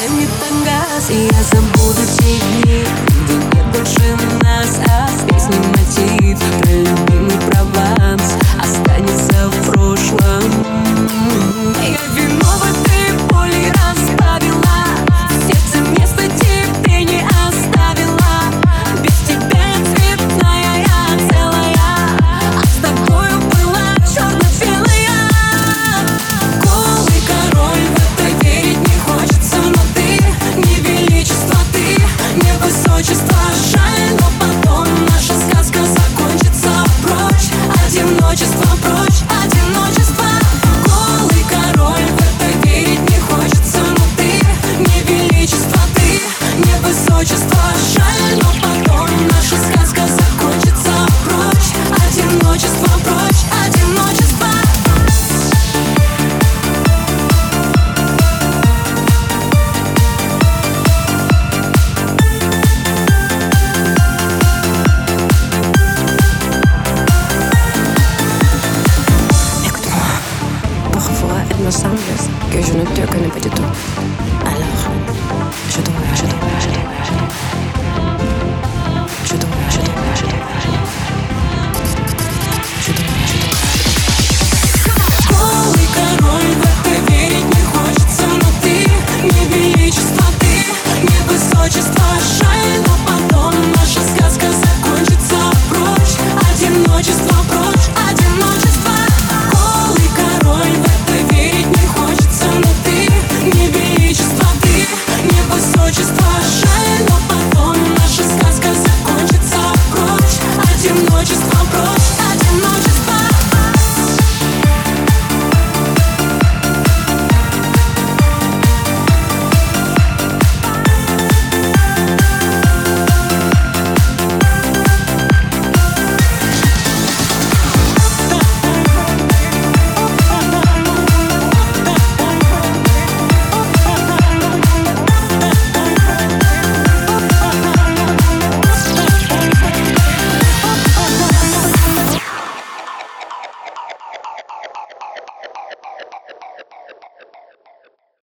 времени в Тангазе Я забуду те дни, Just one brush